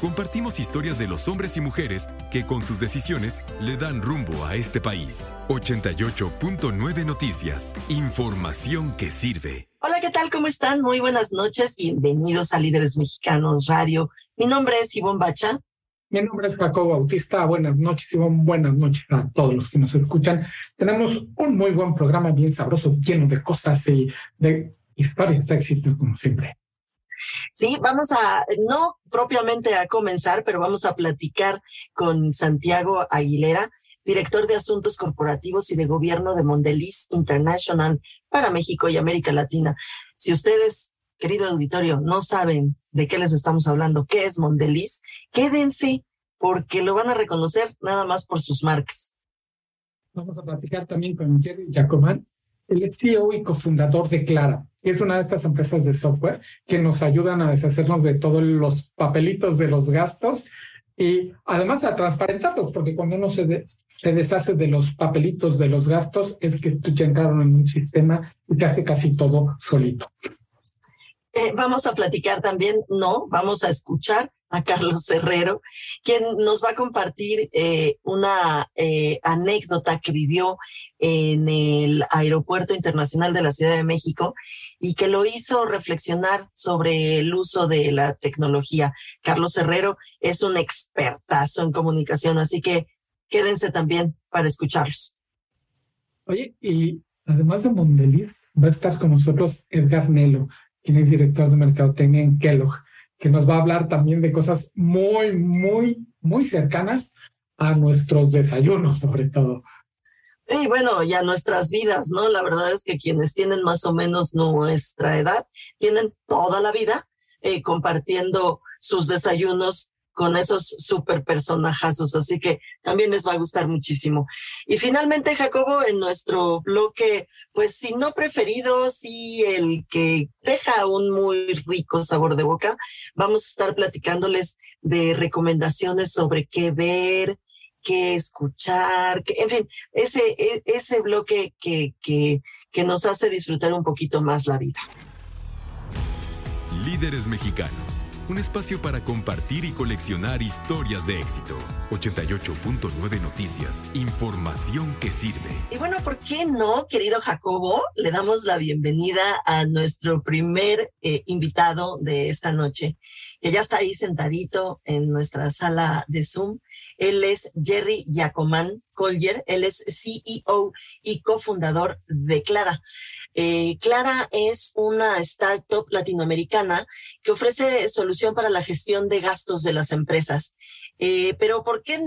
Compartimos historias de los hombres y mujeres que con sus decisiones le dan rumbo a este país. 88.9 Noticias. Información que sirve. Hola, ¿qué tal? ¿Cómo están? Muy buenas noches. Bienvenidos a Líderes Mexicanos Radio. Mi nombre es Ivonne Bacha. Mi nombre es Jacobo Bautista. Buenas noches, Ivonne. Buenas noches a todos los que nos escuchan. Tenemos un muy buen programa, bien sabroso, lleno de cosas y de historias de éxito, como siempre. Sí, vamos a, no propiamente a comenzar, pero vamos a platicar con Santiago Aguilera, director de Asuntos Corporativos y de Gobierno de Mondeliz International para México y América Latina. Si ustedes, querido auditorio, no saben de qué les estamos hablando, qué es Mondeliz, quédense porque lo van a reconocer nada más por sus marcas. Vamos a platicar también con Jerry Jacomán, el CEO y cofundador de Clara, que es una de estas empresas de software que nos ayudan a deshacernos de todos los papelitos de los gastos y además a transparentarlos, porque cuando uno se, se deshace de los papelitos de los gastos, es que ya entraron en un sistema y te hace casi todo solito. Eh, vamos a platicar también, no, vamos a escuchar a Carlos Herrero, quien nos va a compartir eh, una eh, anécdota que vivió en el Aeropuerto Internacional de la Ciudad de México y que lo hizo reflexionar sobre el uso de la tecnología. Carlos Herrero es un expertazo en comunicación, así que quédense también para escucharlos. Oye, y además de Mondeliz, va a estar con nosotros Edgar Nelo, quien es director de Mercadotecnia en Kellogg que nos va a hablar también de cosas muy, muy, muy cercanas a nuestros desayunos, sobre todo. Y bueno, ya nuestras vidas, ¿no? La verdad es que quienes tienen más o menos nuestra edad, tienen toda la vida eh, compartiendo sus desayunos con esos super personajazos, así que también les va a gustar muchísimo. Y finalmente, Jacobo, en nuestro bloque, pues si no preferido, sí el que deja un muy rico sabor de boca, vamos a estar platicándoles de recomendaciones sobre qué ver, qué escuchar, que, en fin, ese, e, ese bloque que, que, que nos hace disfrutar un poquito más la vida. Líderes mexicanos un espacio para compartir y coleccionar historias de éxito. 88.9 Noticias, información que sirve. Y bueno, ¿por qué no, querido Jacobo? Le damos la bienvenida a nuestro primer eh, invitado de esta noche, que ya está ahí sentadito en nuestra sala de Zoom. Él es Jerry Giacomán Collier, él es CEO y cofundador de Clara. Eh, Clara es una startup latinoamericana que ofrece solución para la gestión de gastos de las empresas. Eh, pero ¿por qué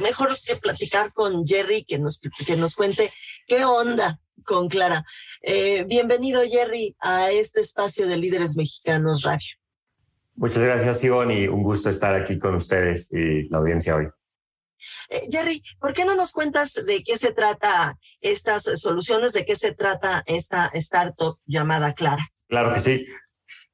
mejor que platicar con Jerry que nos, que nos cuente qué onda con Clara? Eh, bienvenido, Jerry, a este espacio de Líderes Mexicanos Radio. Muchas gracias, Ivonne, y un gusto estar aquí con ustedes y la audiencia hoy. Eh, Jerry, ¿por qué no nos cuentas de qué se trata estas soluciones, de qué se trata esta startup llamada Clara? Claro que sí.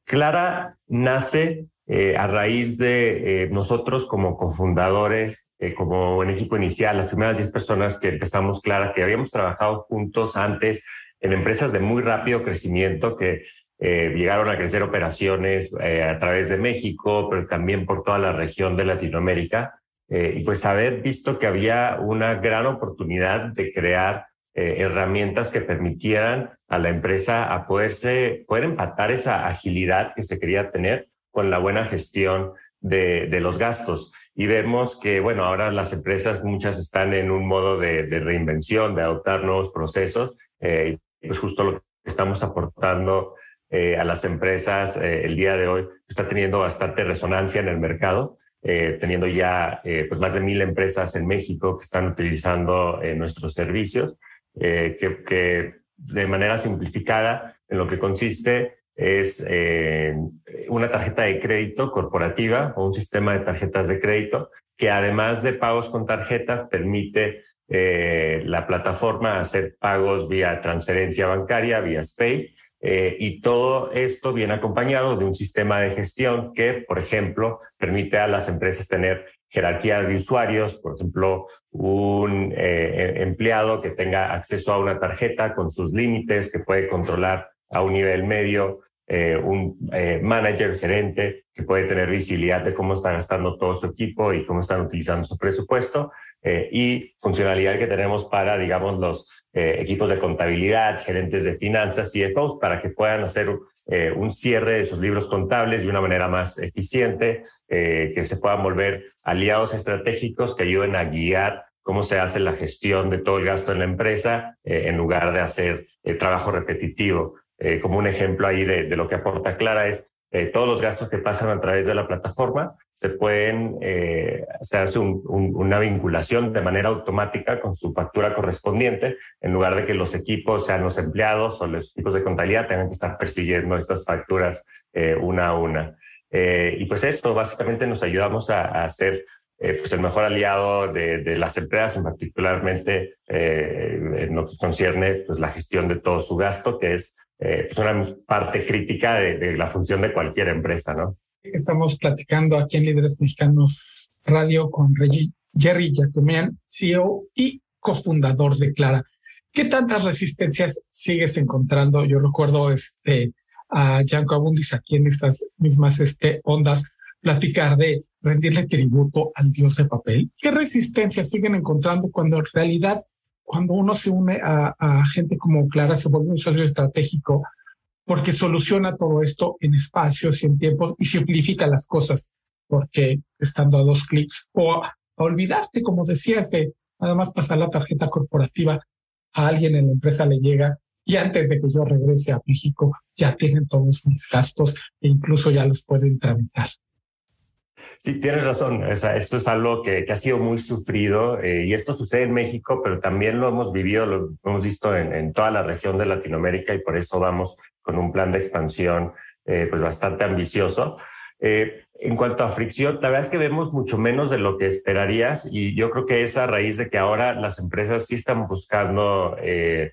Clara nace eh, a raíz de eh, nosotros como cofundadores, como en equipo inicial, las primeras 10 personas que empezamos Clara, que habíamos trabajado juntos antes en empresas de muy rápido crecimiento que llegaron a crecer operaciones a través de México, pero también por toda la región de Latinoamérica. Eh, y pues haber visto que había una gran oportunidad de crear eh, herramientas que permitieran a la empresa a poder empatar esa agilidad que se quería tener con la buena gestión de, de los gastos. Y vemos que, bueno, ahora las empresas muchas están en un modo de, reinvención, de adoptar nuevos procesos. Eh, pues justo lo que estamos aportando a las empresas el día de hoy está teniendo bastante resonancia en el mercado eh, teniendo ya eh, pues más de mil empresas en México que están utilizando eh, nuestros servicios, que, que, de manera simplificada en lo que consiste es una tarjeta de crédito corporativa o un sistema de tarjetas de crédito que además de pagos con tarjetas permite la plataforma hacer pagos vía transferencia bancaria, vía SPAY, eh, y todo esto viene acompañado de un sistema de gestión que, por ejemplo, permite a las empresas tener jerarquía de usuarios, por ejemplo, un eh, empleado que tenga acceso a una tarjeta con sus límites, que puede controlar a un nivel medio, eh, un manager, gerente, que puede tener visibilidad de cómo está gastando todo su equipo y cómo están utilizando su presupuesto, y funcionalidad que tenemos para, digamos, los eh, equipos de contabilidad, gerentes de finanzas, CFOs, para que puedan hacer eh, un cierre de sus libros contables de una manera más eficiente, eh, que se puedan volver aliados estratégicos que ayuden a guiar cómo se hace la gestión de todo el gasto en la empresa en lugar de hacer trabajo repetitivo. Como un ejemplo ahí de, lo que aporta Clara es eh, todos los gastos que pasan a través de la plataforma se pueden, eh, se hace una vinculación de manera automática con su factura correspondiente, en lugar de que los equipos, sean los empleados o los equipos de contabilidad, tengan que estar persiguiendo estas facturas eh, una a una. y pues esto básicamente nos ayudamos a, a ser pues el mejor aliado de, las empresas, particularmente en lo que concierne pues, la gestión de todo su gasto, que es eh, es una parte crítica de, la función de cualquier empresa, ¿no? Estamos platicando aquí en Líderes Mexicanos Radio con Jerry Jacomian, CEO y cofundador de Clara. ¿Qué tantas resistencias sigues encontrando? Yo recuerdo este, a Janko Abundis aquí en estas mismas este, ondas platicar de rendirle tributo al dios de papel. ¿Qué resistencias siguen encontrando cuando en realidad cuando uno se une a, gente como Clara, se vuelve un socio estratégico porque soluciona todo esto en espacios y en tiempos y simplifica las cosas, porque estando a dos clics o a, olvidarte, como decías, de nada más pasar la tarjeta corporativa a alguien en la empresa le llega y antes de que yo regrese a México ya tienen todos mis gastos e incluso ya los pueden tramitar. Sí, tienes razón. O sea, esto es algo que, ha sido muy sufrido eh, y esto sucede en México, pero también lo hemos vivido, lo hemos visto en, toda la región de Latinoamérica y por eso vamos con un plan de expansión eh, pues bastante ambicioso. Eh, en cuanto a fricción, la verdad es que vemos mucho menos de lo que esperarías y yo creo que es a raíz de que ahora las empresas sí están buscando eh,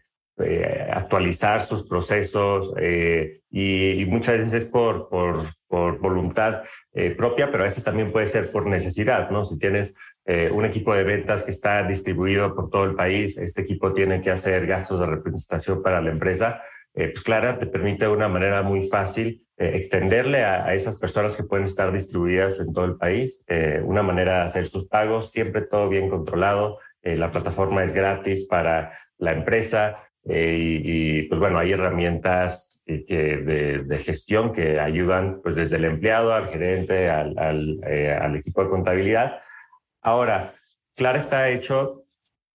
actualizar sus procesos eh, y, muchas veces es por, por, por voluntad eh, propia, pero a veces también puede ser por necesidad, ¿no? Si tienes un equipo de ventas que está distribuido por todo el país, este equipo tiene que hacer gastos de representación para la empresa, pues Clara te permite de una manera muy fácil extenderle a, a, esas personas que pueden estar distribuidas en todo el país una manera de hacer sus pagos, siempre todo bien controlado, la plataforma es gratis para la empresa, eh, y, pues bueno, hay herramientas que, de, gestión que ayudan pues desde el empleado al gerente, al, eh, al equipo de contabilidad. Ahora, Clara está hecho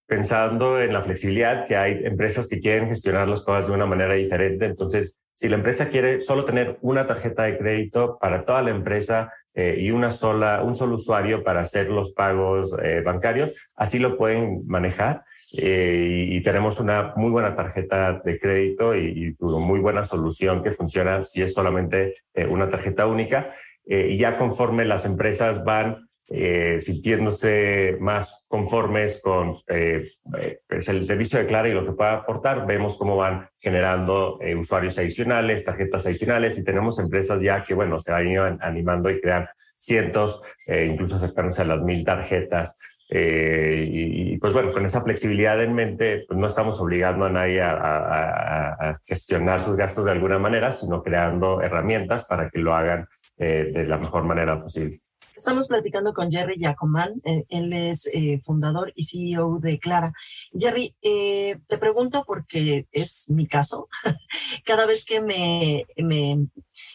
pensando en la flexibilidad, que hay empresas que quieren gestionar las cosas de una manera diferente. Entonces, si la empresa quiere solo tener una tarjeta de crédito para toda la empresa eh, y una sola, un solo usuario para hacer los pagos bancarios, así lo pueden manejar. Eh, y, tenemos una muy buena tarjeta de crédito y, una muy buena solución que funciona si es solamente eh, una tarjeta única. Eh, y ya conforme las empresas van sintiéndose más conformes con pues el servicio de Clara y lo que pueda aportar, vemos cómo van generando usuarios adicionales, tarjetas adicionales y tenemos empresas ya que, bueno, se van animando y crean cientos, incluso acercándose a las mil tarjetas eh, y, pues bueno, con esa flexibilidad en mente, pues no estamos obligando a nadie a, gestionar sus gastos de alguna manera, sino creando herramientas para que lo hagan eh, de la mejor manera posible. Estamos platicando con Jerry Yacomán, eh, él es eh, fundador y CEO de Clara. Jerry, eh, te pregunto porque es mi caso. Cada vez que me, me,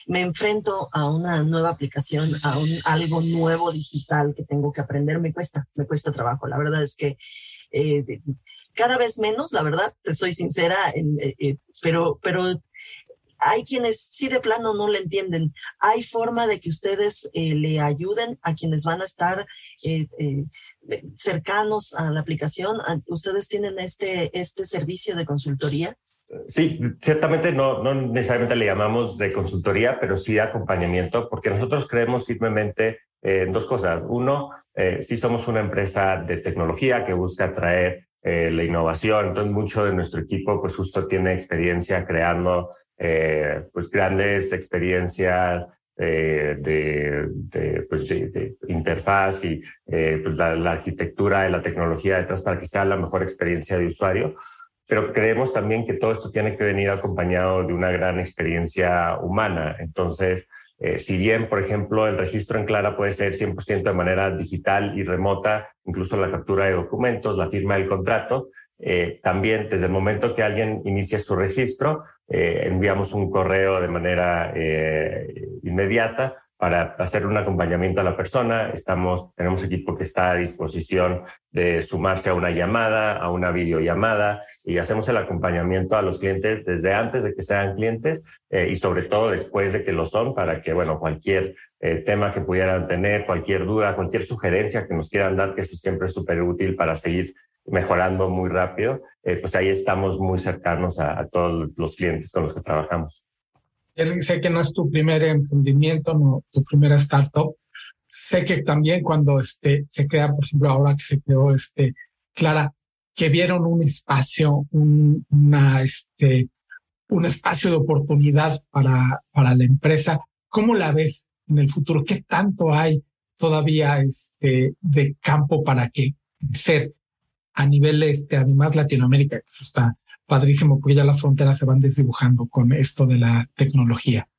me, enfrento a una nueva aplicación, a un, algo nuevo digital que tengo que aprender, me cuesta, me cuesta trabajo. La verdad es que cada vez menos, la verdad, te soy sincera, pero, pero hay quienes sí de plano no le entienden. Hay forma de que ustedes eh, le ayuden a quienes van a estar eh, eh, cercanos a la aplicación. ¿Ustedes tienen este, este servicio de consultoría? Sí, ciertamente no, no necesariamente le llamamos de consultoría, pero sí de acompañamiento, porque nosotros creemos firmemente en dos cosas. Uno, sí somos una empresa de tecnología que busca traer la innovación. Entonces, mucho de nuestro equipo, pues justo tiene experiencia creando pues grandes experiencias de, pues de, interfaz y pues la, la, arquitectura y la tecnología detrás para que sea la mejor experiencia de usuario. Pero creemos también que todo esto tiene que venir acompañado de una gran experiencia humana. Entonces, eh, si bien, por ejemplo, el registro en Clara puede ser 100% de manera digital y remota, incluso la captura de documentos, la firma del contrato, eh, también desde el momento que alguien inicia su registro, eh, enviamos un correo de manera inmediata para hacer un acompañamiento a la persona. Estamos, tenemos equipo que está a disposición de sumarse a una llamada, a una videollamada y hacemos el acompañamiento a los clientes desde antes de que sean clientes eh, y sobre todo después de que lo son para que, bueno, cualquier eh, tema que pudieran tener, cualquier duda, cualquier sugerencia que nos quieran dar, que eso siempre es súper útil para seguir mejorando muy rápido, eh, pues ahí estamos muy cercanos a todos los clientes con los que trabajamos sé que no es tu primer emprendimiento, no tu primera startup. Sé que también cuando este, se crea, por ejemplo, ahora que se creó este, Clara, que vieron un espacio, un, una, este, un espacio de oportunidad para, la empresa. ¿Cómo la ves en el futuro? ¿Qué tanto hay todavía este, de campo para que ser a nivel, este, además Latinoamérica, que eso está padrísimo porque ya las fronteras se van desdibujando con esto de la tecnología.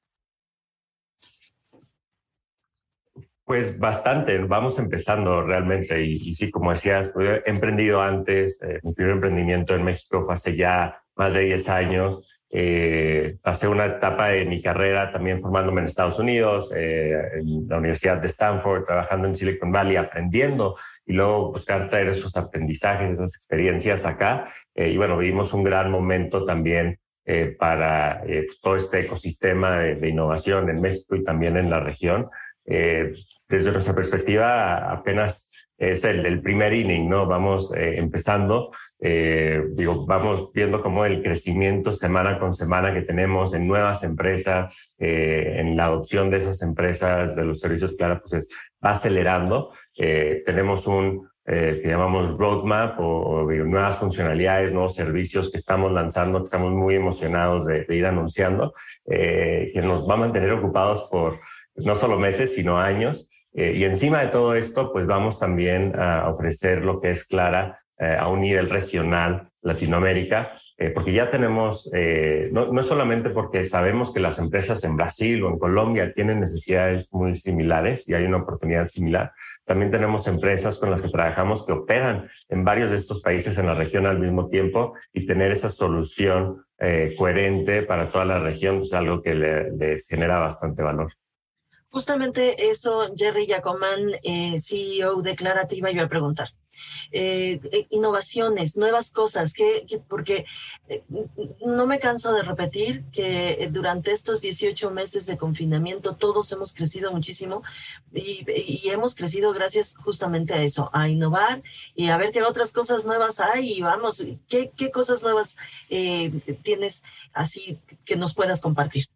Pues bastante, vamos empezando realmente y, sí, como decías, pues, he emprendido antes, eh, mi primer emprendimiento en México fue hace ya más de 10 años eh, pasé una etapa de mi carrera también formándome en Estados Unidos, eh, en la Universidad de Stanford, trabajando en Silicon Valley, aprendiendo y luego buscar traer esos aprendizajes, esas experiencias acá. Eh, y bueno, vivimos un gran momento también eh, para pues, todo este ecosistema de, de, innovación en México y también en la región. desde nuestra perspectiva, apenas es el, primer inning, ¿no? Vamos eh, empezando, eh, digo, vamos viendo cómo el crecimiento semana con semana que tenemos en nuevas empresas, eh, en la adopción de esas empresas, de los servicios claro, pues va acelerando. tenemos un que llamamos roadmap o, nuevas funcionalidades, nuevos servicios que estamos lanzando, que estamos muy emocionados de, de ir anunciando, que nos va a mantener ocupados por no solo meses, sino años. Eh, y encima de todo esto, pues vamos también a ofrecer lo que es Clara eh, a un nivel regional, Latinoamérica, eh, porque ya tenemos, no, no solamente porque sabemos que las empresas en Brasil o en Colombia tienen necesidades muy similares y hay una oportunidad similar, también tenemos empresas con las que trabajamos que operan en varios de estos países en la región al mismo tiempo y tener esa solución coherente para toda la región es algo que les genera bastante valor. Justamente eso, Jerry Yacomán, eh, CEO de Clarativa, iba a preguntar. Eh, eh, innovaciones, nuevas cosas, que, porque no me canso de repetir que durante estos 18 meses de confinamiento todos hemos crecido muchísimo y, hemos crecido gracias justamente a eso, a innovar y a ver qué otras cosas nuevas hay y vamos, qué, qué cosas nuevas tienes así que nos puedas compartir.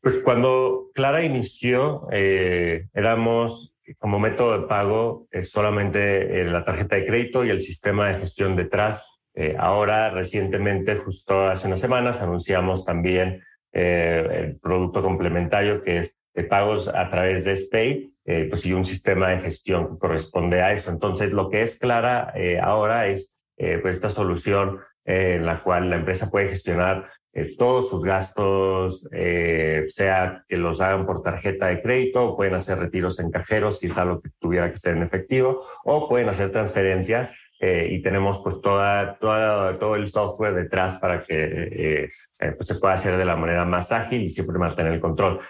Pues cuando Clara inició, eh, éramos como método de pago eh, solamente eh, la tarjeta de crédito y el sistema de gestión detrás. ahora, recientemente, justo hace unas semanas, anunciamos también el producto complementario que es de pagos a través de SPAY, pues y un sistema de gestión que corresponde a eso. Entonces, lo que es Clara ahora es pues esta solución en la cual la empresa puede gestionar eh, todos sus gastos, eh, sea que los hagan por tarjeta de crédito o pueden hacer retiros en cajeros si es algo que tuviera que ser en efectivo o pueden hacer transferencias eh, y tenemos pues toda, toda, todo el software detrás para que pues se pueda hacer de la manera más ágil y siempre mantener el control.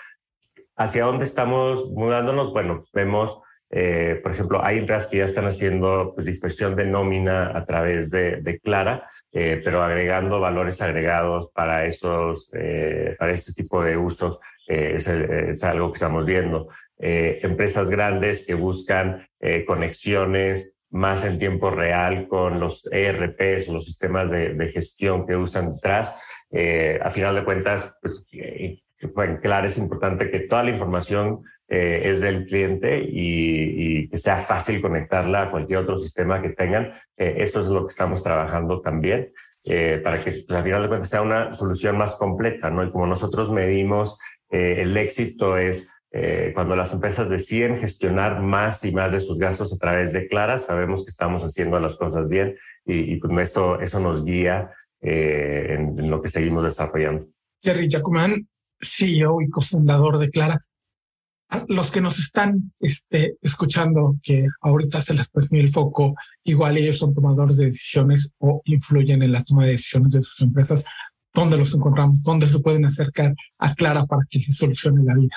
¿Hacia dónde estamos mudándonos? Bueno, vemos, por ejemplo, hay empresas que ya están haciendo pues, dispersión de nómina a través de, de Clara, eh, pero agregando valores agregados para, esos, eh, para este tipo de usos eh, es, es, algo que estamos viendo. empresas grandes que buscan conexiones más en tiempo real con los ERPs los sistemas de, de gestión que usan detrás. a final de cuentas, pues, claro, es importante que toda la información eh, es del cliente y, que sea fácil conectarla a cualquier otro sistema que tengan. Eh, eso es lo que estamos trabajando también. eh, para que pues, al final de cuentas sea una solución más completa, ¿no? Y como nosotros medimos el éxito es cuando las empresas deciden gestionar más y más de sus gastos a través de Clara, sabemos que estamos haciendo las cosas bien y, y pues eso, eso nos guía en, lo que seguimos desarrollando. Jerry Jacomán, CEO y cofundador de Clara, los que nos están este, escuchando, que ahorita se les puso el foco, igual ellos son tomadores de decisiones o influyen en la toma de decisiones de sus empresas, ¿dónde los encontramos? ¿Dónde se pueden acercar a Clara para que se solucione la vida?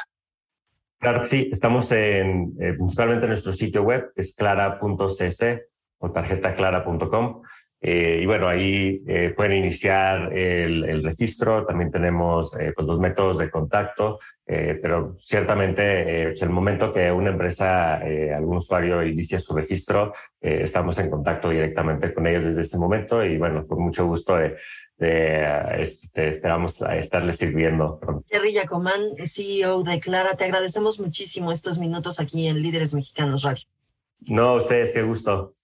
Claro que sí, estamos en, eh, principalmente en nuestro sitio web, es clara.cc o tarjetaclara.com. Eh, y bueno, ahí eh, pueden iniciar el, el, registro. También tenemos eh, pues los métodos de contacto, eh, pero ciertamente pues el momento que una empresa, algún usuario inicia su registro, estamos en contacto directamente con ellos desde ese momento. Y bueno, con mucho gusto de, de, este, esperamos estarles sirviendo. Jerry Yacomán, CEO de Clara, te agradecemos muchísimo estos minutos aquí en Líderes Mexicanos Radio. No, ustedes, qué gusto.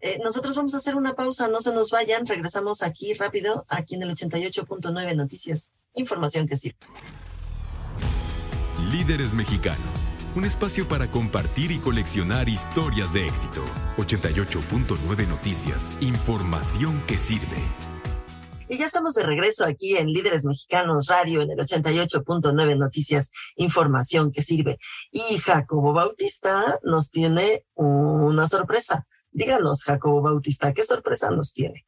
Eh, nosotros vamos a hacer una pausa, no se nos vayan, regresamos aquí rápido, aquí en el 88.9 Noticias. Información que sirve. Líderes Mexicanos, un espacio para compartir y coleccionar historias de éxito. 88.9 Noticias, información que sirve. Y ya estamos de regreso aquí en Líderes Mexicanos Radio en el 88.9 Noticias, información que sirve. Y Jacobo Bautista nos tiene una sorpresa. Díganos, Jacobo Bautista, ¿qué sorpresa nos tiene?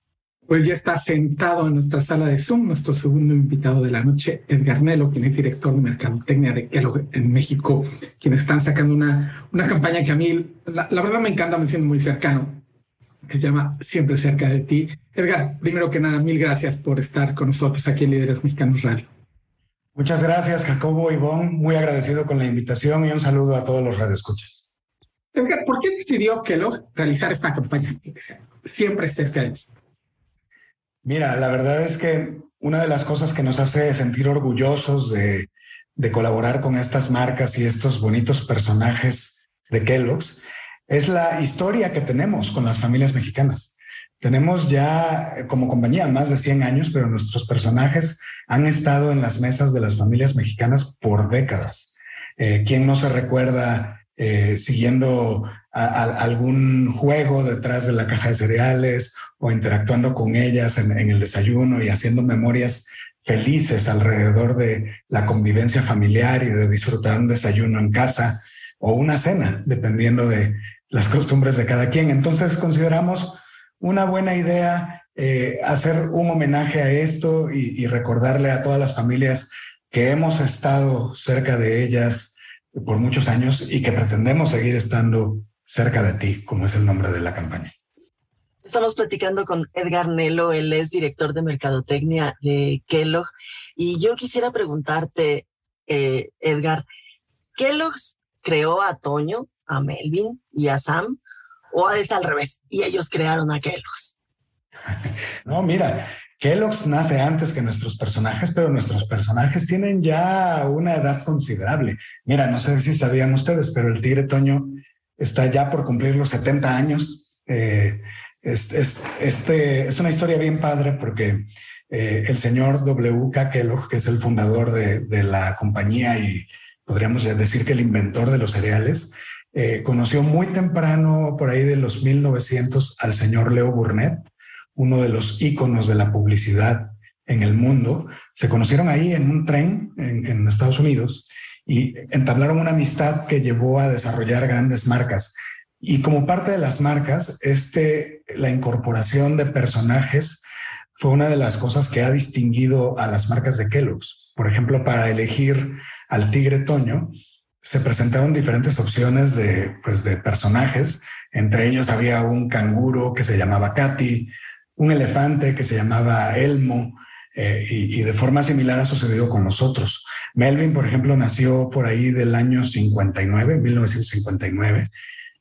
Pues ya está sentado en nuestra sala de Zoom nuestro segundo invitado de la noche, Edgar Nelo, quien es director de Mercadotecnia de Kellogg en México, quienes están sacando una, una campaña que a mí, la, la verdad me encanta, me siento muy cercano, que se llama Siempre cerca de ti. Edgar, primero que nada, mil gracias por estar con nosotros aquí en Líderes Mexicanos Radio. Muchas gracias, Jacobo Ivón. Muy agradecido con la invitación y un saludo a todos los radioescuchas. ¿por qué decidió Kellogg realizar esta campaña? Siempre cerca de ti. Mira, la verdad es que una de las cosas que nos hace sentir orgullosos de, colaborar con estas marcas y estos bonitos personajes de Kellogg's es la historia que tenemos con las familias mexicanas. Tenemos ya como compañía más de 100 años, pero nuestros personajes han estado en las mesas de las familias mexicanas por décadas. Eh, ¿Quién no se recuerda eh, siguiendo algún juego detrás de la caja de cereales o interactuando con ellas en, el desayuno y haciendo memorias felices alrededor de la convivencia familiar y de disfrutar un desayuno en casa o una cena, dependiendo de las costumbres de cada quien. Entonces consideramos una buena idea eh, hacer un homenaje a esto y recordarle a todas las familias que hemos estado cerca de ellas por muchos años y que pretendemos seguir estando cerca de ti, como es el nombre de la campaña. Estamos platicando con Edgar Nelo, él es director de Mercadotecnia de Kellogg. Y yo quisiera preguntarte, eh, Edgar, ¿Kellogg's creó a Toño, a Melvin y a Sam? ¿O es al revés? Y ellos crearon a Kellogg's. No, mira, Kellogg's nace antes que nuestros personajes, pero nuestros personajes tienen ya una edad considerable. Mira, no sé si sabían ustedes, pero el Tigre Toño está ya por cumplir los 70 años. Eh, es, es, este, es una historia bien padre porque eh, el señor W.K. Kellogg, que es el fundador de, de, la compañía y podríamos decir que el inventor de los cereales, eh, conoció muy temprano, por ahí de los 1900, al señor Leo Burnett, uno de los íconos de la publicidad en el mundo, se conocieron ahí en un tren en, en, Estados Unidos y entablaron una amistad que llevó a desarrollar grandes marcas. Y como parte de las marcas, este, la incorporación de personajes fue una de las cosas que ha distinguido a las marcas de Kellogg's. Por ejemplo, para elegir al Tigre Toño, se presentaron diferentes opciones de, pues, de personajes. Entre ellos había un canguro que se llamaba Katy, un elefante que se llamaba Elmo, eh, y, de forma similar ha sucedido con nosotros. Melvin, por ejemplo, nació por ahí del año 59, 1959,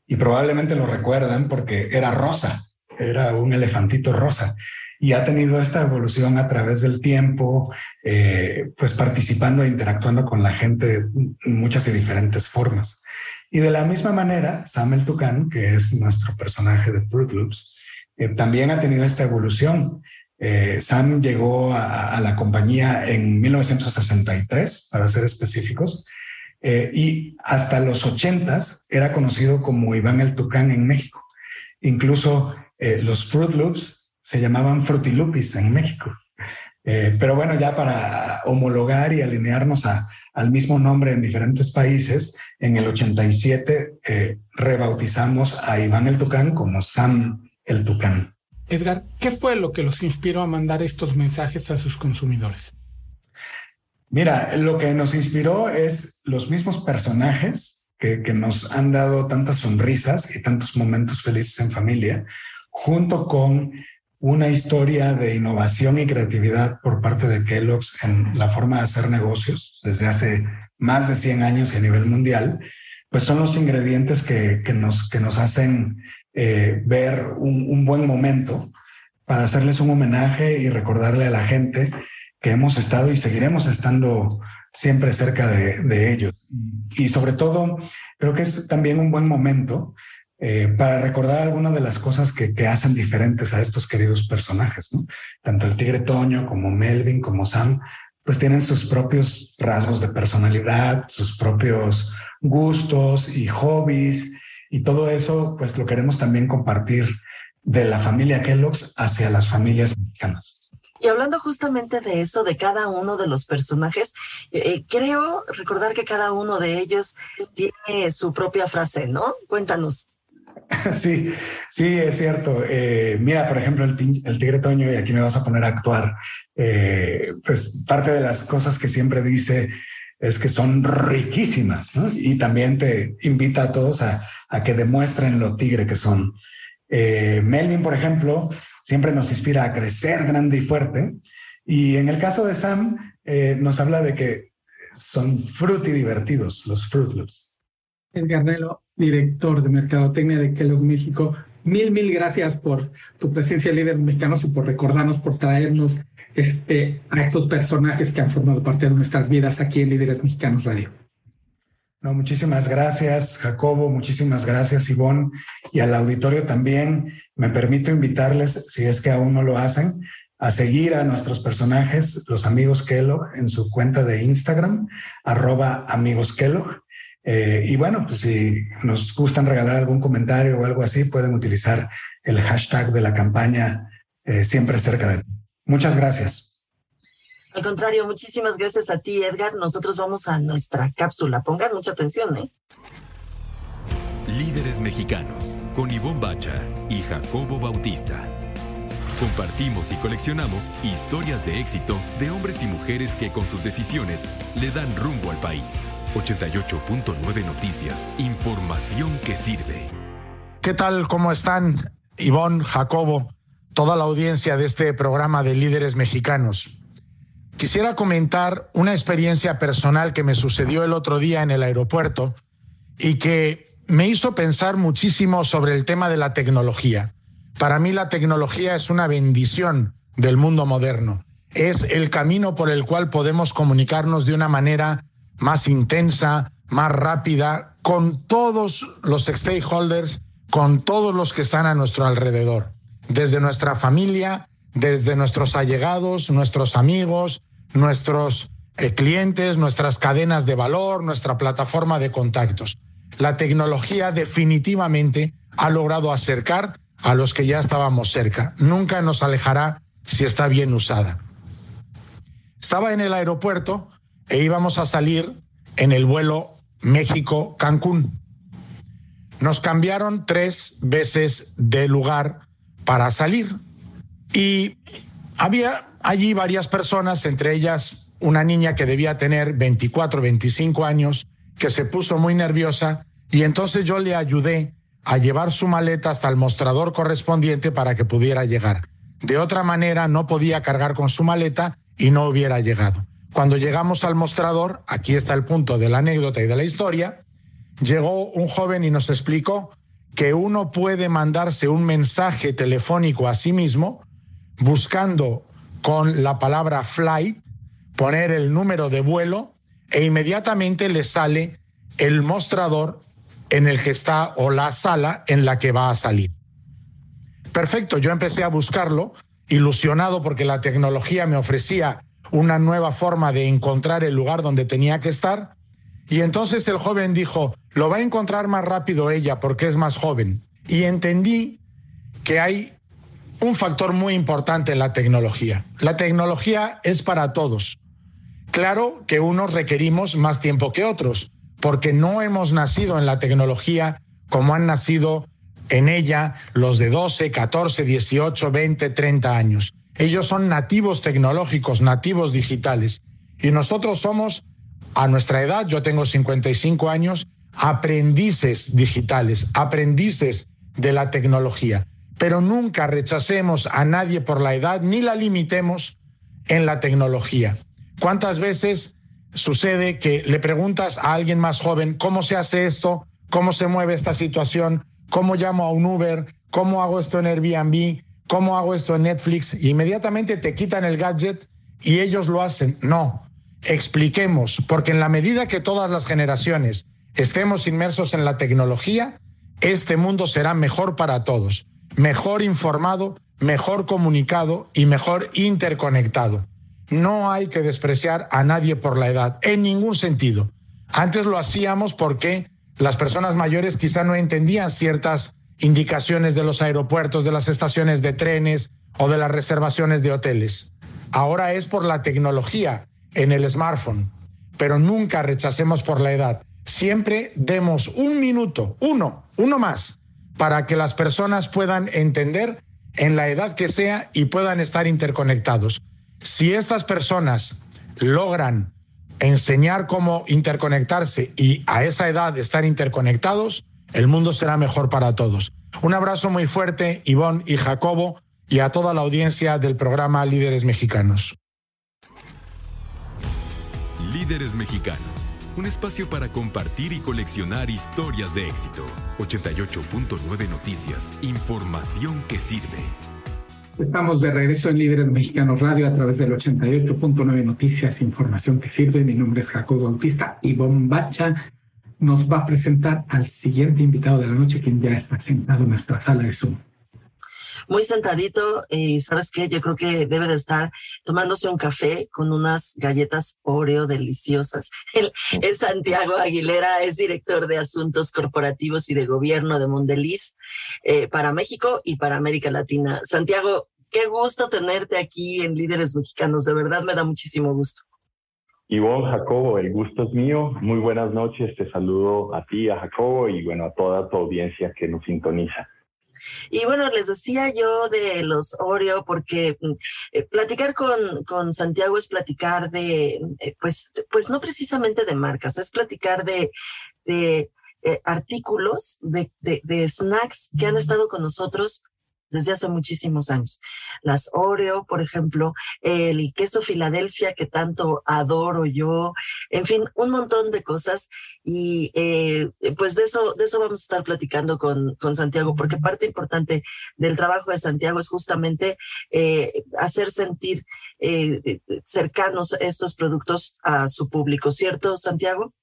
y probablemente lo recuerdan porque era rosa, era un elefantito rosa, y ha tenido esta evolución a través del tiempo, eh, pues participando e interactuando con la gente en muchas y diferentes formas. Y de la misma manera, Sam el Tucán, que es nuestro personaje de Fruit Loops, eh, también ha tenido esta evolución. Eh, Sam llegó a, la compañía en 1963, para ser específicos, eh, y hasta los 80 era conocido como Iván el Tucán en México. Incluso los Fruit Loops se llamaban Frutilupis en México. pero bueno, ya para homologar y alinearnos al mismo nombre en diferentes países, en el 87 rebautizamos a Iván el Tucán como Sam el Tucán. Edgar, ¿qué fue lo que los inspiró a mandar estos mensajes a sus consumidores? Mira, lo que nos inspiró es los mismos personajes que, nos han dado tantas sonrisas y tantos momentos felices en familia, junto con una historia de innovación y creatividad por parte de Kellogg's en la forma de hacer negocios desde hace más de 100 años y a nivel mundial, pues son los ingredientes que, nos, que nos hacen eh, ver un, buen momento para hacerles un homenaje y recordarle a la gente que hemos estado y seguiremos estando siempre cerca de, ellos. Y sobre todo, creo que es también un buen momento eh, para recordar algunas de las cosas que, que, hacen diferentes a estos queridos personajes, ¿no? Tanto el tigre Toño como Melvin, como Sam, pues tienen sus propios rasgos de personalidad, sus propios gustos y hobbies y todo eso, pues lo queremos también compartir de la familia Kellogg's hacia las familias mexicanas. Y hablando justamente de eso, de cada uno de los personajes, eh, creo recordar que cada uno de ellos tiene su propia frase, ¿no? Cuéntanos. Sí, sí, es cierto. Eh, mira, por ejemplo, el, tigre Toño, y aquí me vas a poner a actuar, eh, pues parte de las cosas que siempre dice es que son riquísimas, ¿no? Y también te invita a todos a, que demuestren lo tigre que son. Eh, Melvin, por ejemplo, siempre nos inspira a crecer grande y fuerte. Y en el caso de Sam, eh, nos habla de que son fruity divertidos, los Fruit Loops. Edgar Nelo, director de Mercadotecnia de Kellogg México, mil, mil gracias por tu presencia, líderes mexicanos, y por recordarnos, por traernos este, a estos personajes que han formado parte de nuestras vidas aquí en Líderes Mexicanos Radio. No, muchísimas gracias, Jacobo, muchísimas gracias, Ivonne, y al auditorio también. Me permito invitarles, si es que aún no lo hacen, a seguir a nuestros personajes, los amigos Kellogg, en su cuenta de Instagram, arroba amigos Kellogg. Eh, y bueno, pues si nos gustan regalar algún comentario o algo así, pueden utilizar el hashtag de la campaña eh, siempre cerca de ti. Muchas gracias. Al contrario, muchísimas gracias a ti, Edgar. Nosotros vamos a nuestra cápsula. Pongan mucha atención, ¿eh? Líderes mexicanos, con Ivonne Bacha y Jacobo Bautista. Compartimos y coleccionamos historias de éxito de hombres y mujeres que con sus decisiones le dan rumbo al país. 88.9 Noticias, información que sirve. ¿Qué tal? ¿Cómo están? Ivonne, Jacobo toda la audiencia de este programa de líderes mexicanos. Quisiera comentar una experiencia personal que me sucedió el otro día en el aeropuerto y que me hizo pensar muchísimo sobre el tema de la tecnología. Para mí la tecnología es una bendición del mundo moderno. Es el camino por el cual podemos comunicarnos de una manera más intensa, más rápida, con todos los stakeholders, con todos los que están a nuestro alrededor desde nuestra familia, desde nuestros allegados, nuestros amigos, nuestros eh, clientes, nuestras cadenas de valor, nuestra plataforma de contactos. La tecnología definitivamente ha logrado acercar a los que ya estábamos cerca. Nunca nos alejará si está bien usada. Estaba en el aeropuerto e íbamos a salir en el vuelo México-Cancún. Nos cambiaron tres veces de lugar para salir. Y había allí varias personas, entre ellas una niña que debía tener 24, 25 años, que se puso muy nerviosa y entonces yo le ayudé a llevar su maleta hasta el mostrador correspondiente para que pudiera llegar. De otra manera, no podía cargar con su maleta y no hubiera llegado. Cuando llegamos al mostrador, aquí está el punto de la anécdota y de la historia, llegó un joven y nos explicó que uno puede mandarse un mensaje telefónico a sí mismo buscando con la palabra flight, poner el número de vuelo e inmediatamente le sale el mostrador en el que está o la sala en la que va a salir. Perfecto, yo empecé a buscarlo, ilusionado porque la tecnología me ofrecía una nueva forma de encontrar el lugar donde tenía que estar. Y entonces el joven dijo, lo va a encontrar más rápido ella porque es más joven. Y entendí que hay un factor muy importante en la tecnología. La tecnología es para todos. Claro que unos requerimos más tiempo que otros, porque no hemos nacido en la tecnología como han nacido en ella los de 12, 14, 18, 20, 30 años. Ellos son nativos tecnológicos, nativos digitales. Y nosotros somos, a nuestra edad, yo tengo 55 años, aprendices digitales, aprendices de la tecnología. Pero nunca rechacemos a nadie por la edad ni la limitemos en la tecnología. ¿Cuántas veces sucede que le preguntas a alguien más joven cómo se hace esto, cómo se mueve esta situación, cómo llamo a un Uber, cómo hago esto en Airbnb, cómo hago esto en Netflix? Inmediatamente te quitan el gadget y ellos lo hacen. No, expliquemos, porque en la medida que todas las generaciones estemos inmersos en la tecnología, este mundo será mejor para todos, mejor informado, mejor comunicado y mejor interconectado. No hay que despreciar a nadie por la edad, en ningún sentido. Antes lo hacíamos porque las personas mayores quizá no entendían ciertas indicaciones de los aeropuertos, de las estaciones de trenes o de las reservaciones de hoteles. Ahora es por la tecnología en el smartphone, pero nunca rechacemos por la edad. Siempre demos un minuto, uno, uno más, para que las personas puedan entender en la edad que sea y puedan estar interconectados. Si estas personas logran enseñar cómo interconectarse y a esa edad estar interconectados, el mundo será mejor para todos. Un abrazo muy fuerte, Ivonne y Jacobo, y a toda la audiencia del programa Líderes Mexicanos. Líderes Mexicanos, un espacio para compartir y coleccionar historias de éxito. 88.9 Noticias, información que sirve. Estamos de regreso en Líderes Mexicanos Radio a través del 88.9 Noticias, información que sirve. Mi nombre es Jacobo Bautista y Bombacha nos va a presentar al siguiente invitado de la noche, quien ya está sentado en nuestra sala de Zoom. Muy sentadito y sabes qué, yo creo que debe de estar tomándose un café con unas galletas Oreo deliciosas. Él es Santiago Aguilera, es director de Asuntos Corporativos y de Gobierno de Mondeliz eh, para México y para América Latina. Santiago, qué gusto tenerte aquí en Líderes Mexicanos, de verdad me da muchísimo gusto. Ivonne, Jacobo, el gusto es mío. Muy buenas noches. Te saludo a ti, a Jacobo y bueno, a toda tu audiencia que nos sintoniza. Y bueno, les decía yo de los Oreo, porque mm, eh, platicar con, con Santiago es platicar de, eh, pues, pues no precisamente de marcas, es platicar de, de eh, artículos, de, de, de snacks que han estado con nosotros desde hace muchísimos años. Las Oreo, por ejemplo, el queso Filadelfia que tanto adoro yo, en fin, un montón de cosas. Y eh, pues de eso, de eso vamos a estar platicando con, con Santiago, porque parte importante del trabajo de Santiago es justamente eh, hacer sentir eh, cercanos estos productos a su público, ¿cierto, Santiago?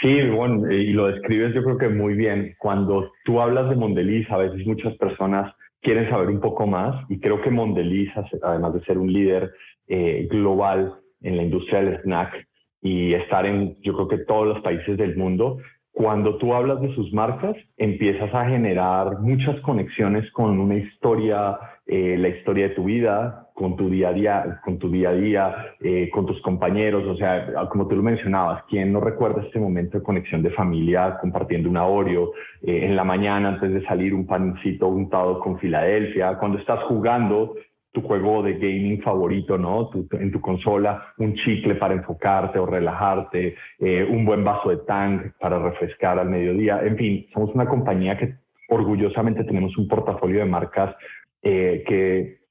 Sí, bueno, y lo describes yo creo que muy bien. Cuando tú hablas de Mondeliz, a veces muchas personas quieren saber un poco más y creo que Mondeliz, además de ser un líder eh, global en la industria del snack y estar en, yo creo que todos los países del mundo, cuando tú hablas de sus marcas, empiezas a generar muchas conexiones con una historia, eh, la historia de tu vida, con tu día a día, con tu día a día, eh, con tus compañeros. O sea, como tú lo mencionabas, ¿quién no recuerda este momento de conexión de familia compartiendo un Oreo eh, en la mañana antes de salir un pancito untado con Filadelfia? Cuando estás jugando tu juego de gaming favorito, ¿no? en tu consola, un chicle para enfocarte o relajarte, eh, un buen vaso de tang para refrescar al mediodía. En fin, somos una compañía que orgullosamente tenemos un portafolio de marcas eh, que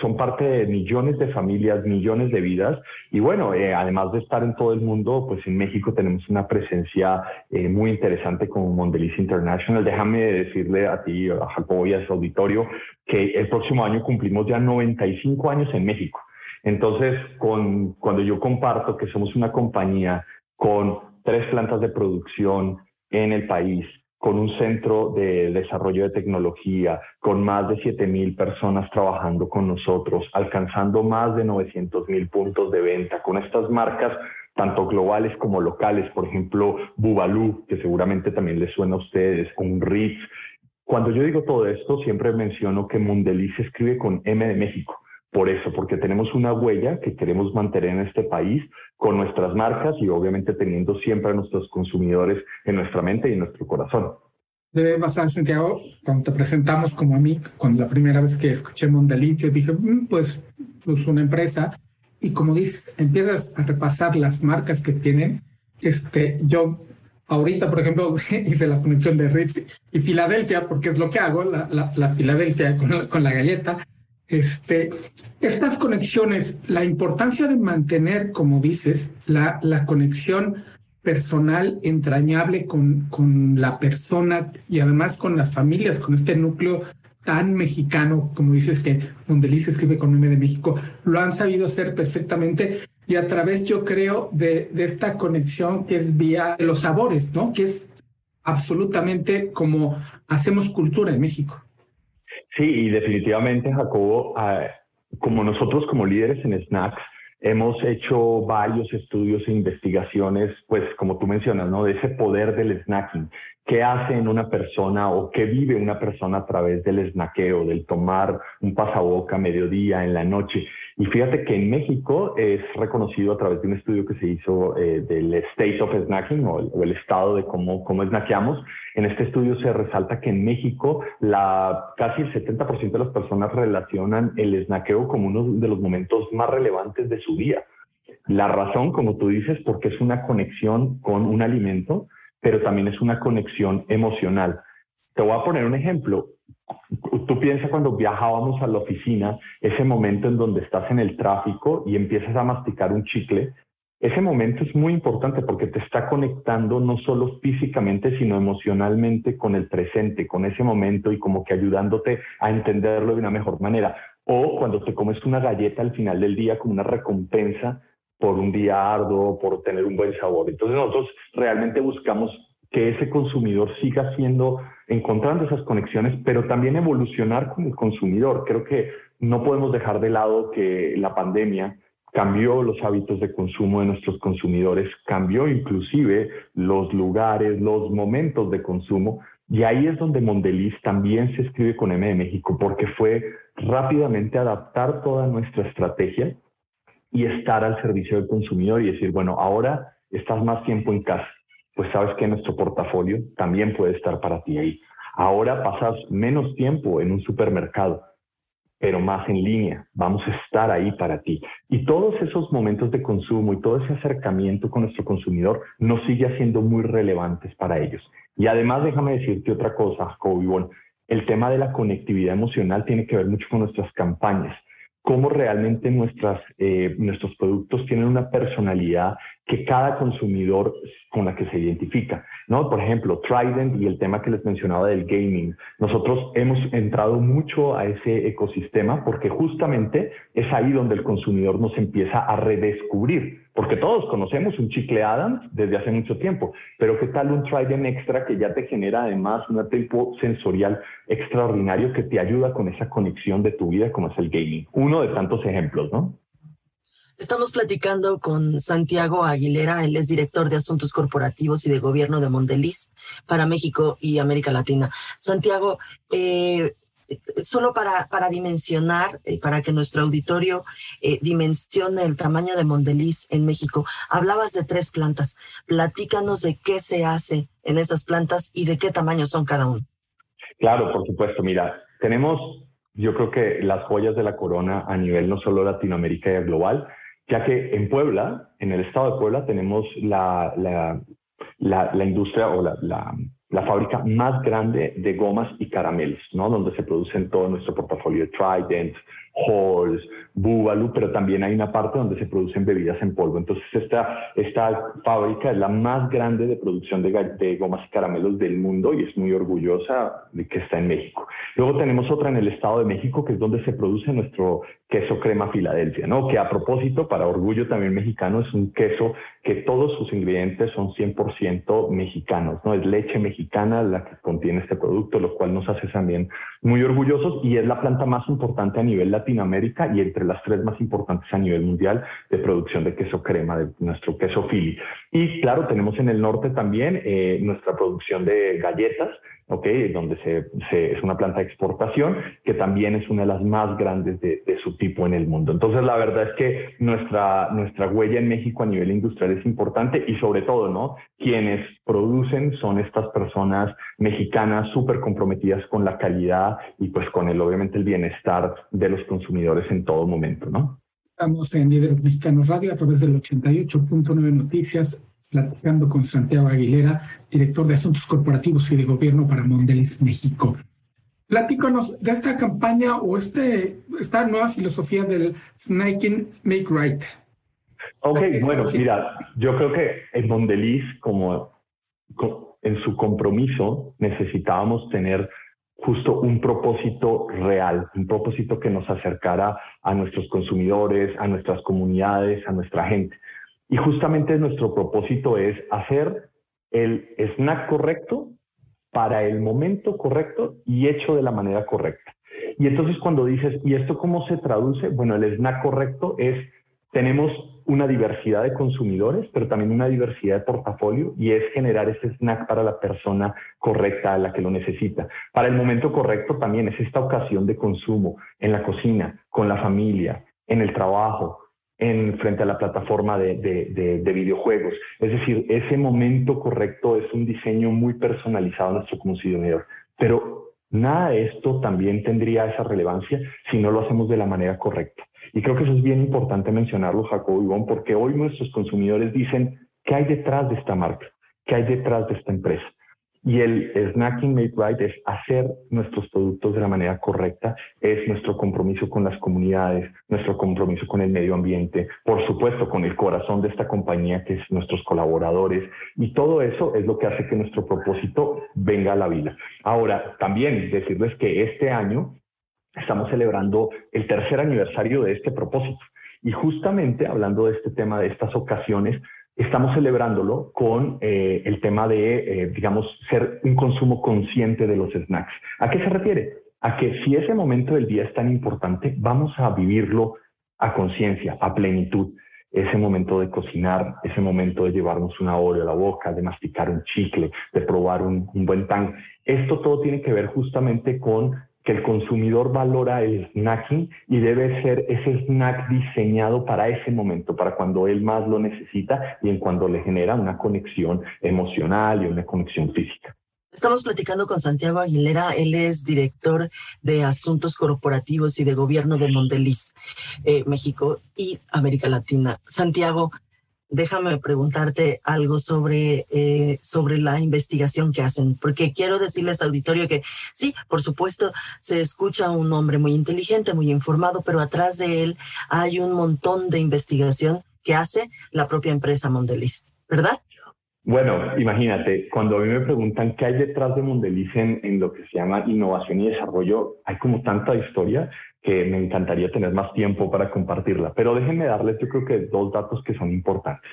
son parte de millones de familias, millones de vidas. Y bueno, eh, además de estar en todo el mundo, pues en México tenemos una presencia eh, muy interesante como Mondeliz International. Déjame decirle a ti, a Jacobo y a su auditorio, que el próximo año cumplimos ya 95 años en México. Entonces, cuando yo comparto que somos una compañía con tres plantas de producción en el país, con un centro de desarrollo de tecnología, con más de 7 mil personas trabajando con nosotros, alcanzando más de 900 mil puntos de venta, con estas marcas tanto globales como locales, por ejemplo, Bubalú, que seguramente también les suena a ustedes, con Ritz. Cuando yo digo todo esto, siempre menciono que Mundeli se escribe con M de México. Por eso, porque tenemos una huella que queremos mantener en este país con nuestras marcas y obviamente teniendo siempre a nuestros consumidores en nuestra mente y en nuestro corazón. Debe pasar, Santiago, cuando te presentamos como a mí, cuando la primera vez que escuché Mondeli, yo dije, mm, pues, pues una empresa y como dices, empiezas a repasar las marcas que tienen. Este, yo ahorita, por ejemplo, hice la conexión de Ritz y Filadelfia, porque es lo que hago, la, la, Filadelfia con la, con la galleta. Este, estas conexiones, la importancia de mantener, como dices, la, conexión personal entrañable con, la persona y además con las familias, con este núcleo tan mexicano, como dices que Mondeliz escribe con M de México, lo han sabido hacer perfectamente y a través, yo creo, de, de esta conexión que es vía los sabores, ¿no? Que es absolutamente como hacemos cultura en México. Sí, y definitivamente, Jacobo, ah, como nosotros como líderes en snacks, hemos hecho varios estudios e investigaciones, pues como tú mencionas, ¿no? De ese poder del snacking qué hace en una persona o qué vive una persona a través del snaqueo, del tomar un pasaboca a mediodía, en la noche. Y fíjate que en México es reconocido a través de un estudio que se hizo eh, del State of Snacking o el, estado de cómo, cómo snackeamos. En este estudio se resalta que en México la, casi el 70% de las personas relacionan el snaqueo como uno de los momentos más relevantes de su día. La razón, como tú dices, porque es una conexión con un alimento pero también es una conexión emocional. Te voy a poner un ejemplo. Tú piensas cuando viajábamos a la oficina, ese momento en donde estás en el tráfico y empiezas a masticar un chicle, ese momento es muy importante porque te está conectando no solo físicamente, sino emocionalmente con el presente, con ese momento y como que ayudándote a entenderlo de una mejor manera. O cuando te comes una galleta al final del día como una recompensa por un día arduo, por tener un buen sabor. Entonces nosotros realmente buscamos que ese consumidor siga siendo, encontrando esas conexiones, pero también evolucionar con el consumidor. Creo que no podemos dejar de lado que la pandemia cambió los hábitos de consumo de nuestros consumidores, cambió inclusive los lugares, los momentos de consumo, y ahí es donde Mondeliz también se escribe con M de México, porque fue rápidamente adaptar toda nuestra estrategia y estar al servicio del consumidor y decir, bueno, ahora estás más tiempo en casa, pues sabes que nuestro portafolio también puede estar para ti ahí. Ahora pasas menos tiempo en un supermercado, pero más en línea. Vamos a estar ahí para ti. Y todos esos momentos de consumo y todo ese acercamiento con nuestro consumidor nos sigue siendo muy relevantes para ellos. Y además, déjame decirte otra cosa, Jacobo el tema de la conectividad emocional tiene que ver mucho con nuestras campañas cómo realmente nuestras, eh, nuestros productos tienen una personalidad que cada consumidor con la que se identifica. ¿no? Por ejemplo, Trident y el tema que les mencionaba del gaming. Nosotros hemos entrado mucho a ese ecosistema porque justamente es ahí donde el consumidor nos empieza a redescubrir, porque todos conocemos un chicle Adams desde hace mucho tiempo, pero ¿qué tal un Trident extra que ya te genera además un tiempo sensorial extraordinario que te ayuda con esa conexión de tu vida como es el gaming? Uno de tantos ejemplos, ¿no? Estamos platicando con Santiago Aguilera, él es director de Asuntos Corporativos y de Gobierno de Mondeliz para México y América Latina. Santiago, eh, solo para, para dimensionar, eh, para que nuestro auditorio eh, dimensione el tamaño de Mondeliz en México, hablabas de tres plantas. Platícanos de qué se hace en esas plantas y de qué tamaño son cada una. Claro, por supuesto. Mira, tenemos, yo creo que las joyas de la corona a nivel no solo Latinoamérica y global, ya que en Puebla, en el estado de Puebla, tenemos la, la, industria o la, fábrica más grande de gomas y caramelos, ¿no? Donde se producen todo nuestro portafolio de Trident, Halls, Búbalu, pero también hay una parte donde se producen bebidas en polvo. Entonces esta, esta fábrica es la más grande de producción de, de gomas y caramelos del mundo y es muy orgullosa de que está en México. Luego tenemos otra en el Estado de México, que es donde se produce nuestro queso crema Filadelfia, ¿no? Que a propósito, para orgullo también mexicano, es un queso que todos sus ingredientes son 100% mexicanos, ¿no? Es leche mexicana la que contiene este producto, lo cual nos hace también muy orgullosos y es la planta más importante a nivel Latinoamérica y entre las tres más importantes a nivel mundial de producción de queso crema, de nuestro queso Philly. Y claro, tenemos en el norte también eh, nuestra producción de galletas, ¿okay? donde se, es una planta de exportación que también es una de las más grandes de, su tipo en el mundo. Entonces, la verdad es que nuestra, nuestra huella en México a nivel industrial es importante y sobre todo, ¿no? Quienes producen son estas personas mexicanas súper comprometidas con la calidad y pues con el, obviamente, el bienestar de los consumidores en todo momento, ¿no? Estamos en Líderes Mexicanos Radio a través del 88.9 Noticias platicando con Santiago Aguilera, director de Asuntos Corporativos y de Gobierno para Mondelez México. Platícanos de esta campaña o este, esta nueva filosofía del Snaking Make Right. Ok, bueno, mira, yo creo que en Mondelez, como en su compromiso, necesitábamos tener justo un propósito real, un propósito que nos acercara a nuestros consumidores, a nuestras comunidades, a nuestra gente. Y justamente nuestro propósito es hacer el snack correcto para el momento correcto y hecho de la manera correcta. Y entonces cuando dices, ¿y esto cómo se traduce? Bueno, el snack correcto es, tenemos una diversidad de consumidores, pero también una diversidad de portafolio y es generar ese snack para la persona correcta, a la que lo necesita. Para el momento correcto también es esta ocasión de consumo en la cocina, con la familia, en el trabajo, en, frente a la plataforma de, de, videojuegos. Es decir, ese momento correcto es un diseño muy personalizado a nuestro consumidor. Pero nada de esto también tendría esa relevancia si no lo hacemos de la manera correcta. Y creo que eso es bien importante mencionarlo, Jacobo Ivón, porque hoy nuestros consumidores dicen, ¿qué hay detrás de esta marca? ¿Qué hay detrás de esta empresa? Y el Snacking Made Right es hacer nuestros productos de la manera correcta, es nuestro compromiso con las comunidades, nuestro compromiso con el medio ambiente, por supuesto con el corazón de esta compañía que es nuestros colaboradores y todo eso es lo que hace que nuestro propósito venga a la vida. Ahora, también decirles que este año estamos celebrando el tercer aniversario de este propósito. Y justamente hablando de este tema, de estas ocasiones, estamos celebrándolo con eh, el tema de, eh, digamos, ser un consumo consciente de los snacks. ¿A qué se refiere? A que si ese momento del día es tan importante, vamos a vivirlo a conciencia, a plenitud. Ese momento de cocinar, ese momento de llevarnos una Oreo a la boca, de masticar un chicle, de probar un, buen pan. Esto todo tiene que ver justamente con que el consumidor valora el snacking y debe ser ese snack diseñado para ese momento, para cuando él más lo necesita y en cuando le genera una conexión emocional y una conexión física. Estamos platicando con Santiago Aguilera, él es director de Asuntos Corporativos y de Gobierno de Mondeliz, eh, México y América Latina. Santiago, déjame preguntarte algo sobre, eh, sobre la investigación que hacen, porque quiero decirles, auditorio, que sí, por supuesto, se escucha un hombre muy inteligente, muy informado, pero atrás de él hay un montón de investigación que hace la propia empresa Mondeliz, ¿verdad? Bueno, imagínate, cuando a mí me preguntan qué hay detrás de Mondeliz en, en lo que se llama innovación y desarrollo, hay como tanta historia que me encantaría tener más tiempo para compartirla. Pero déjenme darles, yo creo que dos datos que son importantes.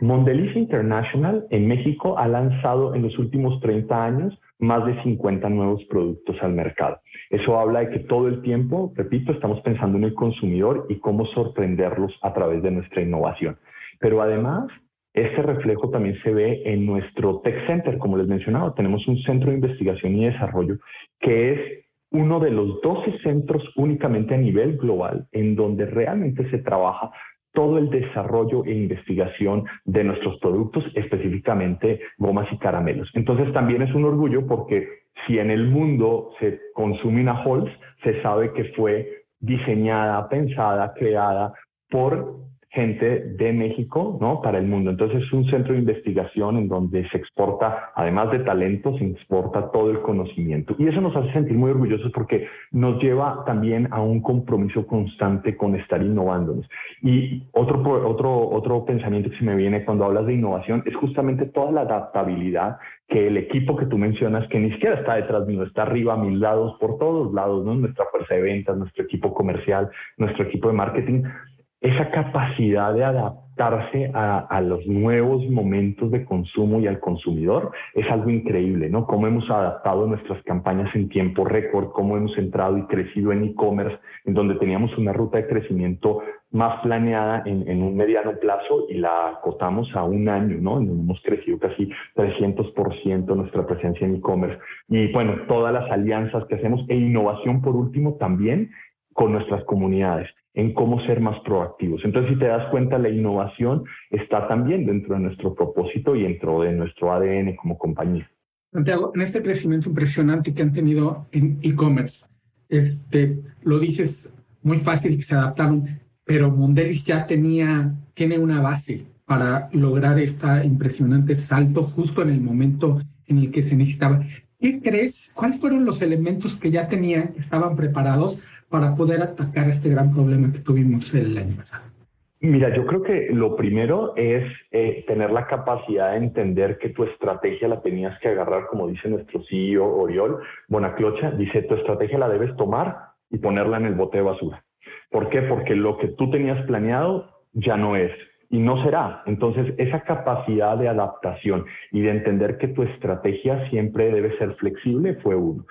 Mondeliz International en México ha lanzado en los últimos 30 años más de 50 nuevos productos al mercado. Eso habla de que todo el tiempo, repito, estamos pensando en el consumidor y cómo sorprenderlos a través de nuestra innovación. Pero además, este reflejo también se ve en nuestro Tech Center, como les mencionaba. Tenemos un centro de investigación y desarrollo que es uno de los 12 centros únicamente a nivel global en donde realmente se trabaja todo el desarrollo e investigación de nuestros productos, específicamente gomas y caramelos. Entonces también es un orgullo porque si en el mundo se consume una Halls, se sabe que fue diseñada, pensada, creada por gente de México, ¿no? Para el mundo. Entonces es un centro de investigación en donde se exporta, además de talento, se exporta todo el conocimiento. Y eso nos hace sentir muy orgullosos porque nos lleva también a un compromiso constante con estar innovándonos. Y otro, otro, otro pensamiento que se me viene cuando hablas de innovación es justamente toda la adaptabilidad que el equipo que tú mencionas, que ni siquiera está detrás mío, está arriba a mis lados, por todos lados, ¿no? Nuestra fuerza de ventas, nuestro equipo comercial, nuestro equipo de marketing, esa capacidad de adaptarse a, los nuevos momentos de consumo y al consumidor es algo increíble, ¿no? Cómo hemos adaptado nuestras campañas en tiempo récord, cómo hemos entrado y crecido en e-commerce, en donde teníamos una ruta de crecimiento más planeada en, un mediano plazo y la acotamos a un año, ¿no? En donde hemos crecido casi 300% nuestra presencia en e-commerce. Y bueno, todas las alianzas que hacemos e innovación por último también con nuestras comunidades en cómo ser más proactivos. Entonces, si te das cuenta, la innovación está también dentro de nuestro propósito y dentro de nuestro ADN como compañía. Santiago, en este crecimiento impresionante que han tenido en e-commerce, este, lo dices muy fácil que se adaptaron, pero Mondelis ya tenía, tiene una base para lograr este impresionante salto justo en el momento en el que se necesitaba. ¿Qué crees? ¿Cuáles fueron los elementos que ya tenían, estaban preparados para poder atacar este gran problema que tuvimos el año pasado? Mira, yo creo que lo primero es eh, tener la capacidad de entender que tu estrategia la tenías que agarrar, como dice nuestro CEO Oriol Bonaclocha, dice, tu estrategia la debes tomar y ponerla en el bote de basura. ¿Por qué? Porque lo que tú tenías planeado ya no es y no será. Entonces, esa capacidad de adaptación y de entender que tu estrategia siempre debe ser flexible fue uno.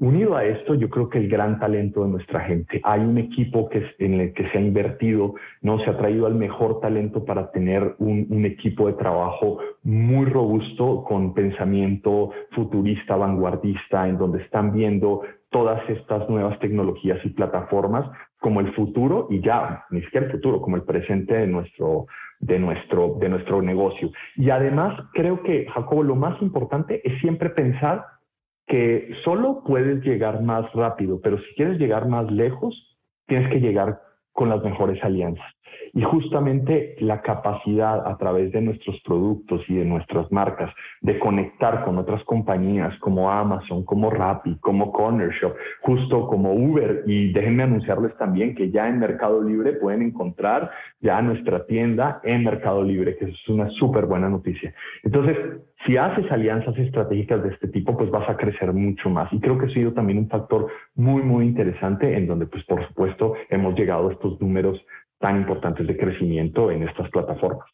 Unido a esto, yo creo que el gran talento de nuestra gente. Hay un equipo que, en el que se ha invertido, no se ha traído al mejor talento para tener un, un equipo de trabajo muy robusto con pensamiento futurista, vanguardista, en donde están viendo todas estas nuevas tecnologías y plataformas como el futuro y ya, ni siquiera el futuro, como el presente de nuestro, de nuestro, de nuestro negocio. Y además, creo que, Jacobo, lo más importante es siempre pensar que solo puedes llegar más rápido, pero si quieres llegar más lejos, tienes que llegar con las mejores alianzas. Y justamente la capacidad a través de nuestros productos y de nuestras marcas de conectar con otras compañías como Amazon, como Rappi, como Corner Shop, justo como Uber. Y déjenme anunciarles también que ya en Mercado Libre pueden encontrar ya nuestra tienda en Mercado Libre, que es una súper buena noticia. Entonces, si haces alianzas estratégicas de este tipo, pues vas a crecer mucho más. Y creo que ha sido también un factor muy, muy interesante en donde, pues por supuesto, hemos llegado a estos números tan importantes de crecimiento en estas plataformas.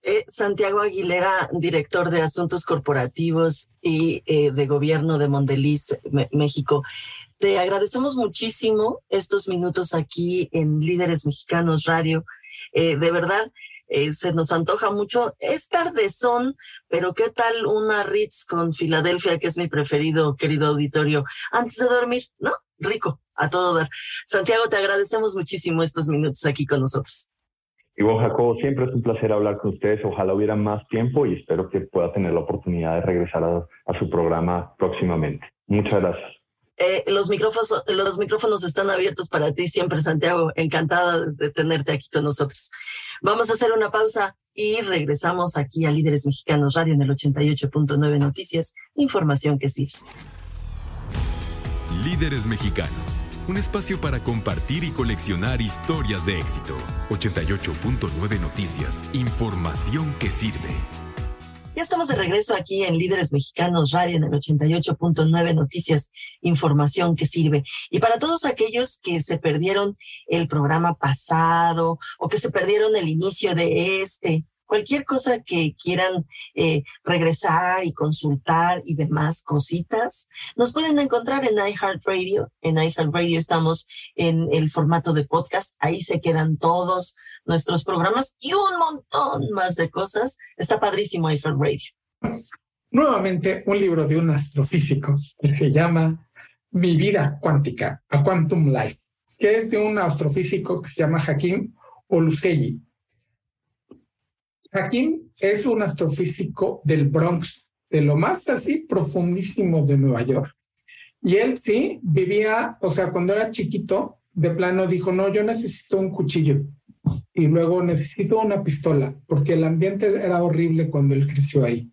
Eh, Santiago Aguilera, director de Asuntos Corporativos y eh, de Gobierno de Mondeliz, México. Te agradecemos muchísimo estos minutos aquí en Líderes Mexicanos Radio. Eh, de verdad, se nos antoja mucho. Es tardezón, pero ¿qué tal una Ritz con Filadelfia, que es mi preferido, querido auditorio, antes de dormir? ¿No? Rico a todo dar. Santiago, te agradecemos muchísimo estos minutos aquí con nosotros. Y vos, Jacobo, siempre es un placer hablar con ustedes. Ojalá hubiera más tiempo y espero que pueda tener la oportunidad de regresar a, su programa próximamente. Muchas gracias. Eh, los, micrófonos, los micrófonos están abiertos para ti siempre, Santiago. Encantada de tenerte aquí con nosotros. Vamos a hacer una pausa y regresamos aquí a Líderes Mexicanos Radio en el 88.9 Noticias. Información que sirve. Líderes Mexicanos un espacio para compartir y coleccionar historias de éxito. 88.9 Noticias, información que sirve. Ya estamos de regreso aquí en Líderes Mexicanos Radio en el 88.9 Noticias, información que sirve. Y para todos aquellos que se perdieron el programa pasado o que se perdieron el inicio de este, cualquier cosa que quieran eh, regresar y consultar y demás cositas, nos pueden encontrar en iHeartRadio. En iHeartRadio estamos en el formato de podcast. Ahí se quedan todos nuestros programas y un montón más de cosas. Está padrísimo iHeartRadio. Nuevamente, un libro de un astrofísico que se llama Mi vida cuántica, a Quantum Life, que es de un astrofísico que se llama Hakim Oluseyi Hakim es un astrofísico del Bronx, de lo más así profundísimo de Nueva York. Y él sí vivía, o sea, cuando era chiquito, de plano dijo, no, yo necesito un cuchillo y luego necesito una pistola, porque el ambiente era horrible cuando él creció ahí.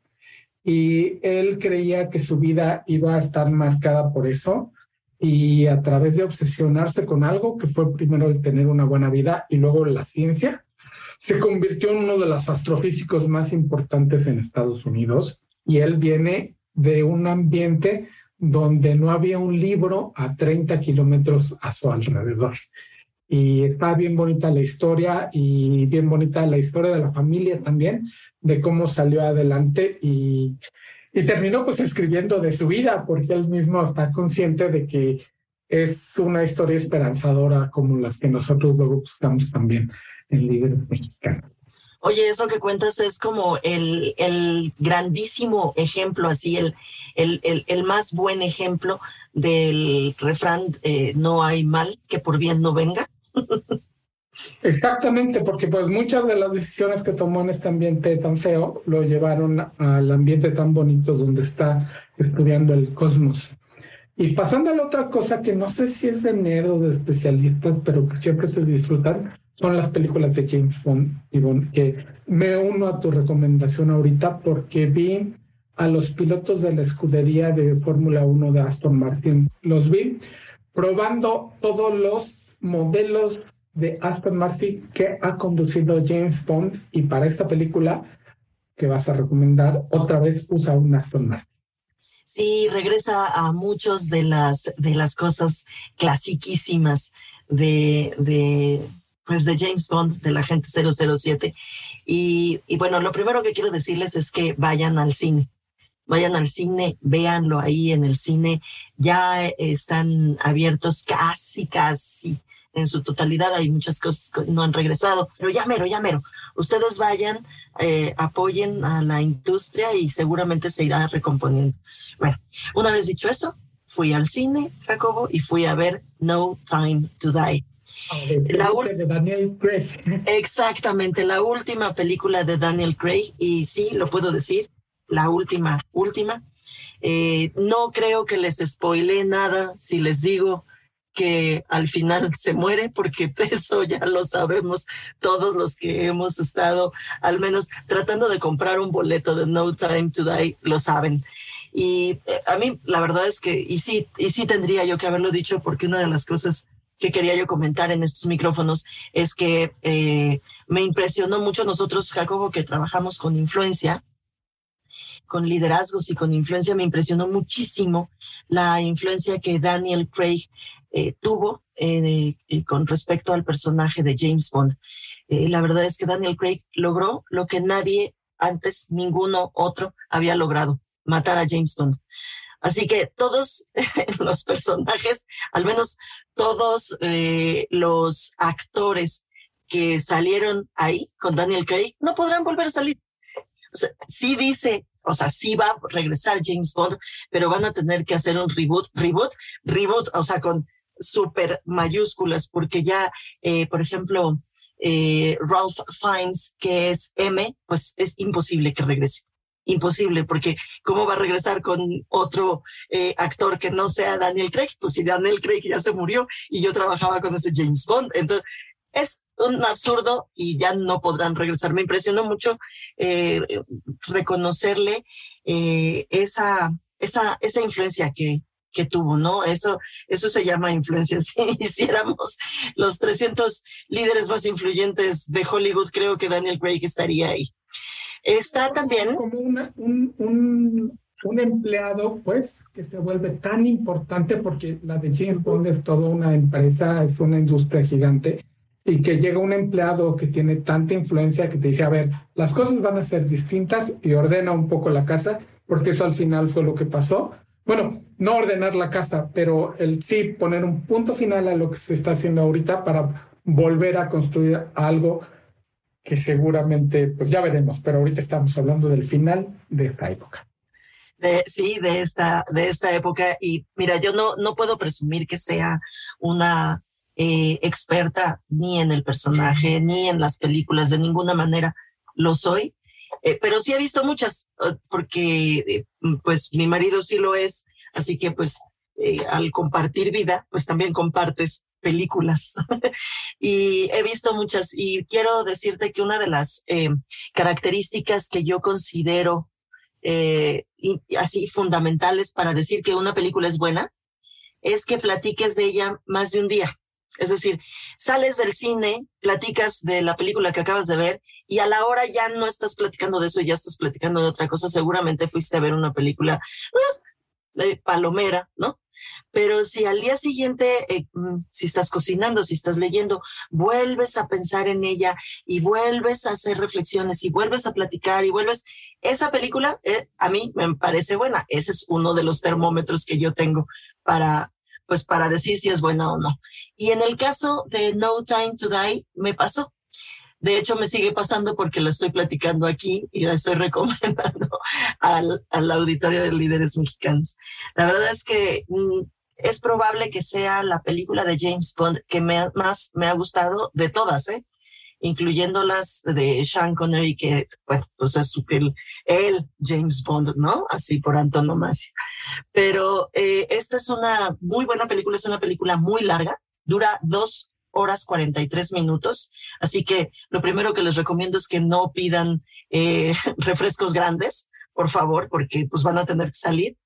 Y él creía que su vida iba a estar marcada por eso y a través de obsesionarse con algo, que fue primero el tener una buena vida y luego la ciencia, se convirtió en uno de los astrofísicos más importantes en Estados Unidos y él viene de un ambiente donde no había un libro a 30 kilómetros a su alrededor. Y está bien bonita la historia y bien bonita la historia de la familia también, de cómo salió adelante y, y terminó pues escribiendo de su vida, porque él mismo está consciente de que es una historia esperanzadora como las que nosotros luego buscamos también en líderes mexicanos. Oye, eso que cuentas es como el, el grandísimo ejemplo, así, el, el, el, más buen ejemplo del refrán, eh, no hay mal que por bien no venga. Exactamente, porque pues muchas de las decisiones que tomó en este ambiente tan feo lo llevaron al ambiente tan bonito donde está estudiando el cosmos. Y pasando a la otra cosa que no sé si es de nerd o de especialistas, pero que siempre se disfrutan, son las películas de James Bond, Yvonne, que me uno a tu recomendación ahorita porque vi a los pilotos de la escudería de Fórmula 1 de Aston Martin. Los vi probando todos los modelos de Aston Martin que ha conducido James Bond y para esta película que vas a recomendar, otra vez usa un Aston Martin. Sí, regresa a muchos de las, de las cosas clasiquísimas de, de pues de James Bond, de la gente 007. Y, y bueno, lo primero que quiero decirles es que vayan al cine. Vayan al cine, véanlo ahí en el cine. Ya están abiertos casi, casi en su totalidad. Hay muchas cosas que no han regresado, pero ya mero, ya mero. Ustedes vayan, eh, apoyen a la industria y seguramente se irá recomponiendo. Bueno, una vez dicho eso, fui al cine, Jacobo, y fui a ver No Time to Die la de Daniel Craig. Exactamente, la última película de Daniel Craig, y sí, lo puedo decir, la última, última. Eh, no creo que les spoile nada si les digo que al final se muere, porque eso ya lo sabemos todos los que hemos estado al menos tratando de comprar un boleto de No Time to Die, lo saben. Y eh, a mí la verdad es que, y sí, y sí tendría yo que haberlo dicho, porque una de las cosas que quería yo comentar en estos micrófonos es que eh, me impresionó mucho nosotros, Jacobo, que trabajamos con influencia, con liderazgos y con influencia, me impresionó muchísimo la influencia que Daniel Craig eh, tuvo eh, con respecto al personaje de James Bond. la verdad es que Daniel Craig logró lo que nadie antes, ninguno otro había logrado, matar a James Bond. Así que todos los personajes, al menos todos eh, los actores que salieron ahí con Daniel Craig, no podrán volver a salir. O sea, sí dice, o sea, sí va a regresar James Bond, pero van a tener que hacer un reboot, reboot, reboot, o sea, con super mayúsculas, porque ya, eh, por ejemplo, eh, Ralph Fiennes, que es M, pues es imposible que regrese imposible, porque ¿cómo va a regresar con otro eh, actor que no sea Daniel Craig? Pues si Daniel Craig ya se murió y yo trabajaba con ese James Bond. Entonces, es un absurdo y ya no podrán regresar. Me impresionó mucho eh, reconocerle eh, esa, esa, esa influencia que, que tuvo, ¿no? Eso, eso se llama influencia. Si hiciéramos los 300 líderes más influyentes de Hollywood, creo que Daniel Craig estaría ahí. Está también... Como un, un, un, empleado, pues, que se vuelve tan importante porque la de James Bond es toda una empresa, es una industria gigante, y que llega un empleado que tiene tanta influencia que te dice, a ver, las cosas van a ser distintas y ordena un poco la casa, porque eso al final fue lo que pasó. Bueno, no ordenar la casa, pero el sí poner un punto final a lo que se está haciendo ahorita para volver a construir algo que seguramente, pues ya veremos, pero ahorita estamos hablando del final de esta época. sí, de esta, de esta época. Y mira, yo no, no puedo presumir que sea una eh, experta ni en el personaje, ni en las películas, de ninguna manera lo soy, eh, pero sí he visto muchas, eh, porque pues mi marido sí lo es, así que pues al compartir vida, pues también compartes películas y he visto muchas y quiero decirte que una de las eh, características que yo considero eh, así fundamentales para decir que una película es buena es que platiques de ella más de un día. Es decir, sales del cine, platicas de la película que acabas de ver y a la hora ya no estás platicando de eso, ya estás platicando de otra cosa. Seguramente fuiste a ver una película de palomera, ¿no? Pero si al día siguiente, eh, mm, si estás cocinando, si estás leyendo, vuelves a pensar en ella y vuelves a hacer reflexiones y vuelves a platicar y vuelves, esa película eh, a mí me parece buena. Ese es uno de los termómetros que yo tengo para, pues para decir si es buena o no. Y en el caso de No Time to Die, me pasó. De hecho, me sigue pasando porque la estoy platicando aquí y la estoy recomendando al, al auditorio de líderes mexicanos. La verdad es que mm, es probable que sea la película de James Bond que más me ha gustado de todas, ¿eh? incluyendo las de Sean Connery, que, bueno, pues es el, el James Bond, ¿no? Así por antonomasia. Pero eh, esta es una muy buena película, es una película muy larga, dura dos horas 43 minutos. Así que lo primero que les recomiendo es que no pidan eh, refrescos grandes, por favor, porque pues van a tener que salir.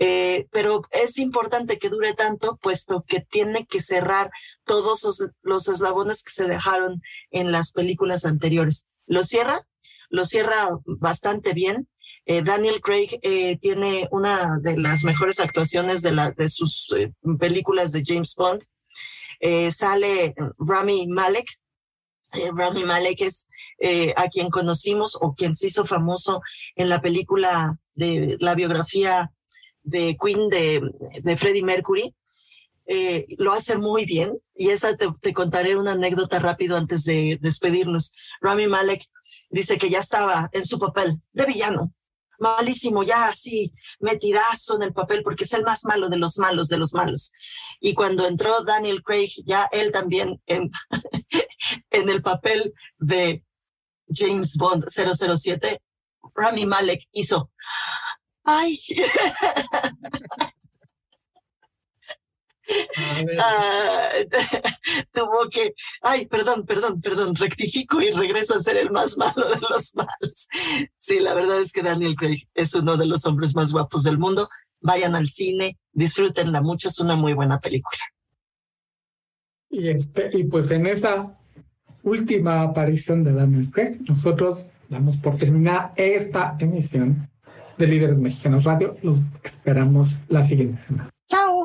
Eh, pero es importante que dure tanto, puesto que tiene que cerrar todos los, eslabones que se dejaron en las películas anteriores. Lo cierra, lo cierra bastante bien. Eh, Daniel Craig tiene una de las mejores actuaciones de, la, de sus películas de James Bond. Eh, sale Rami Malek. Eh, Rami Malek es eh, a quien conocimos o quien se hizo famoso en la película de la biografía de Queen de, de Freddie Mercury. lo hace muy bien y esa te, te, contaré una anécdota rápido antes de despedirnos. Rami Malek dice que ya estaba en su papel de villano malísimo, ya así, metidazo en el papel, porque es el más malo de los malos, de los malos. Y cuando entró Daniel Craig, ya él también en, en el papel de James Bond 007, Rami Malek hizo, ay, Ah, tuvo que, ay, perdón, perdón, perdón, rectifico y regreso a ser el más malo de los malos. Sí, la verdad es que Daniel Craig es uno de los hombres más guapos del mundo. Vayan al cine, disfrútenla mucho, es una muy buena película. Y, este, y pues en esa última aparición de Daniel Craig, nosotros damos por terminar esta emisión de Líderes Mexicanos Radio. Los esperamos la siguiente semana. Chao.